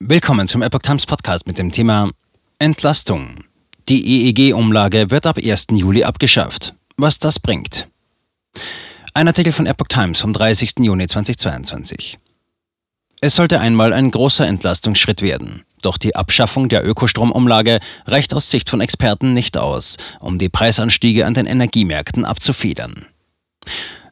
Willkommen zum Epoch Times Podcast mit dem Thema Entlastung. Die EEG-Umlage wird ab 1. Juli abgeschafft. Was das bringt. Ein Artikel von Epoch Times vom 30. Juni 2022. Es sollte einmal ein großer Entlastungsschritt werden. Doch die Abschaffung der Ökostromumlage reicht aus Sicht von Experten nicht aus, um die Preisanstiege an den Energiemärkten abzufedern.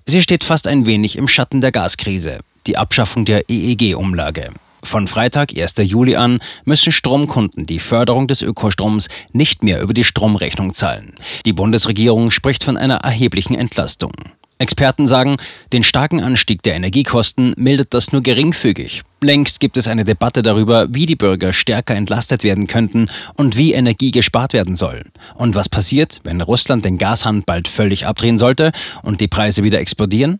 Sie steht fast ein wenig im Schatten der Gaskrise, die Abschaffung der EEG-Umlage. Von Freitag, 1. Juli an, müssen Stromkunden die Förderung des Ökostroms nicht mehr über die Stromrechnung zahlen. Die Bundesregierung spricht von einer erheblichen Entlastung. Experten sagen, den starken Anstieg der Energiekosten mildert das nur geringfügig. Längst gibt es eine Debatte darüber, wie die Bürger stärker entlastet werden könnten und wie Energie gespart werden soll. Und was passiert, wenn Russland den Gashahn bald völlig abdrehen sollte und die Preise wieder explodieren?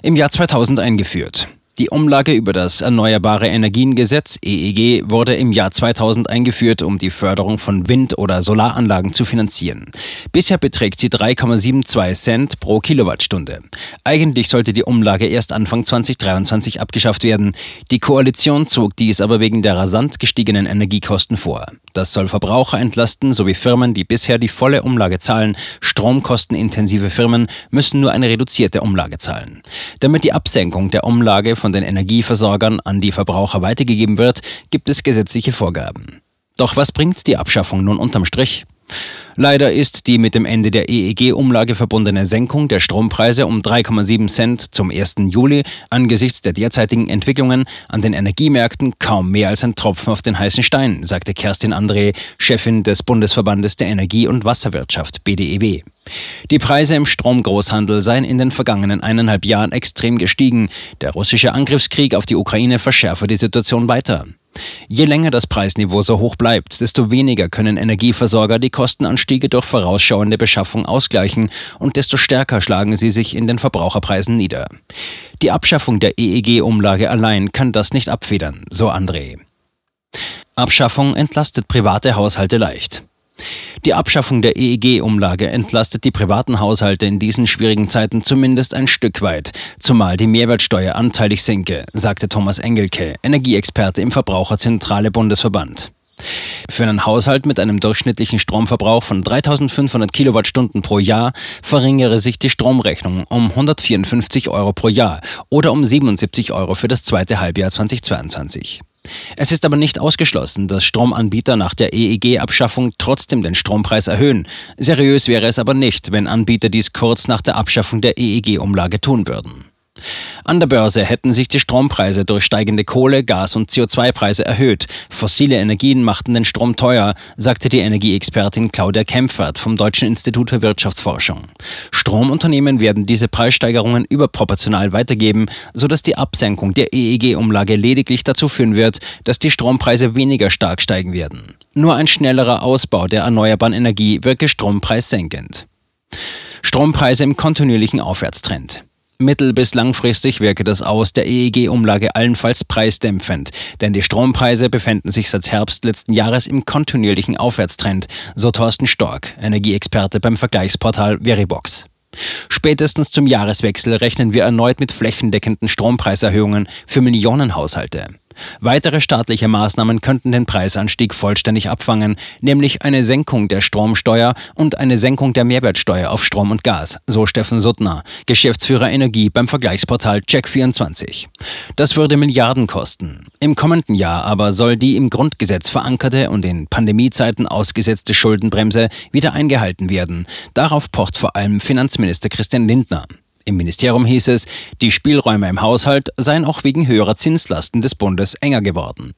Im Jahr 2000 eingeführt. Die Umlage über das Erneuerbare Energiengesetz EEG wurde im Jahr 2000 eingeführt, um die Förderung von Wind- oder Solaranlagen zu finanzieren. Bisher beträgt sie 3,72 Cent pro Kilowattstunde. Eigentlich sollte die Umlage erst Anfang 2023 abgeschafft werden. Die Koalition zog dies aber wegen der rasant gestiegenen Energiekosten vor. Das soll Verbraucher entlasten sowie Firmen, die bisher die volle Umlage zahlen. Stromkostenintensive Firmen müssen nur eine reduzierte Umlage zahlen. Damit die Absenkung der Umlage von den Energieversorgern an die Verbraucher weitergegeben wird, gibt es gesetzliche Vorgaben. Doch was bringt die Abschaffung nun unterm Strich? Leider ist die mit dem Ende der EEG-Umlage verbundene Senkung der Strompreise um 3,7 Cent zum 1. Juli angesichts der derzeitigen Entwicklungen an den Energiemärkten kaum mehr als ein Tropfen auf den heißen Stein, sagte Kerstin André, Chefin des Bundesverbandes der Energie- und Wasserwirtschaft BDEW. Die Preise im Stromgroßhandel seien in den vergangenen eineinhalb Jahren extrem gestiegen. Der russische Angriffskrieg auf die Ukraine verschärfe die Situation weiter. Je länger das Preisniveau so hoch bleibt, desto weniger können Energieversorger die Kostenanstiege durch vorausschauende Beschaffung ausgleichen und desto stärker schlagen sie sich in den Verbraucherpreisen nieder. Die Abschaffung der EEG-Umlage allein kann das nicht abfedern, so André. Abschaffung entlastet private Haushalte leicht. Die Abschaffung der EEG-Umlage entlastet die privaten Haushalte in diesen schwierigen Zeiten zumindest ein Stück weit, zumal die Mehrwertsteuer anteilig sinke, sagte Thomas Engelke, Energieexperte im Verbraucherzentrale Bundesverband. Für einen Haushalt mit einem durchschnittlichen Stromverbrauch von 3500 Kilowattstunden pro Jahr verringere sich die Stromrechnung um 154 Euro pro Jahr oder um 77 Euro für das zweite Halbjahr 2022. Es ist aber nicht ausgeschlossen, dass Stromanbieter nach der EEG-Abschaffung trotzdem den Strompreis erhöhen. Seriös wäre es aber nicht, wenn Anbieter dies kurz nach der Abschaffung der EEG-Umlage tun würden. An der Börse hätten sich die Strompreise durch steigende Kohle-, Gas- und CO2-Preise erhöht. Fossile Energien machten den Strom teuer, sagte die Energieexpertin Claudia Kempfert vom Deutschen Institut für Wirtschaftsforschung. Stromunternehmen werden diese Preissteigerungen überproportional weitergeben, sodass die Absenkung der EEG-Umlage lediglich dazu führen wird, dass die Strompreise weniger stark steigen werden. Nur ein schnellerer Ausbau der erneuerbaren Energie wirke strompreissenkend. Strompreise im kontinuierlichen Aufwärtstrend. Mittel- bis langfristig wirke das Aus der EEG-Umlage allenfalls preisdämpfend, denn die Strompreise befinden sich seit Herbst letzten Jahres im kontinuierlichen Aufwärtstrend, so Thorsten Stork, Energieexperte beim Vergleichsportal Veribox. Spätestens zum Jahreswechsel rechnen wir erneut mit flächendeckenden Strompreiserhöhungen für Millionen Haushalte. Weitere staatliche Maßnahmen könnten den Preisanstieg vollständig abfangen, nämlich eine Senkung der Stromsteuer und eine Senkung der Mehrwertsteuer auf Strom und Gas, so Steffen Suttner, Geschäftsführer Energie beim Vergleichsportal Check24. Das würde Milliarden kosten. Im kommenden Jahr aber soll die im Grundgesetz verankerte und in Pandemiezeiten ausgesetzte Schuldenbremse wieder eingehalten werden. Darauf pocht vor allem Finanzminister Christian Lindner. Im Ministerium hieß es, die Spielräume im Haushalt seien auch wegen höherer Zinslasten des Bundes enger geworden.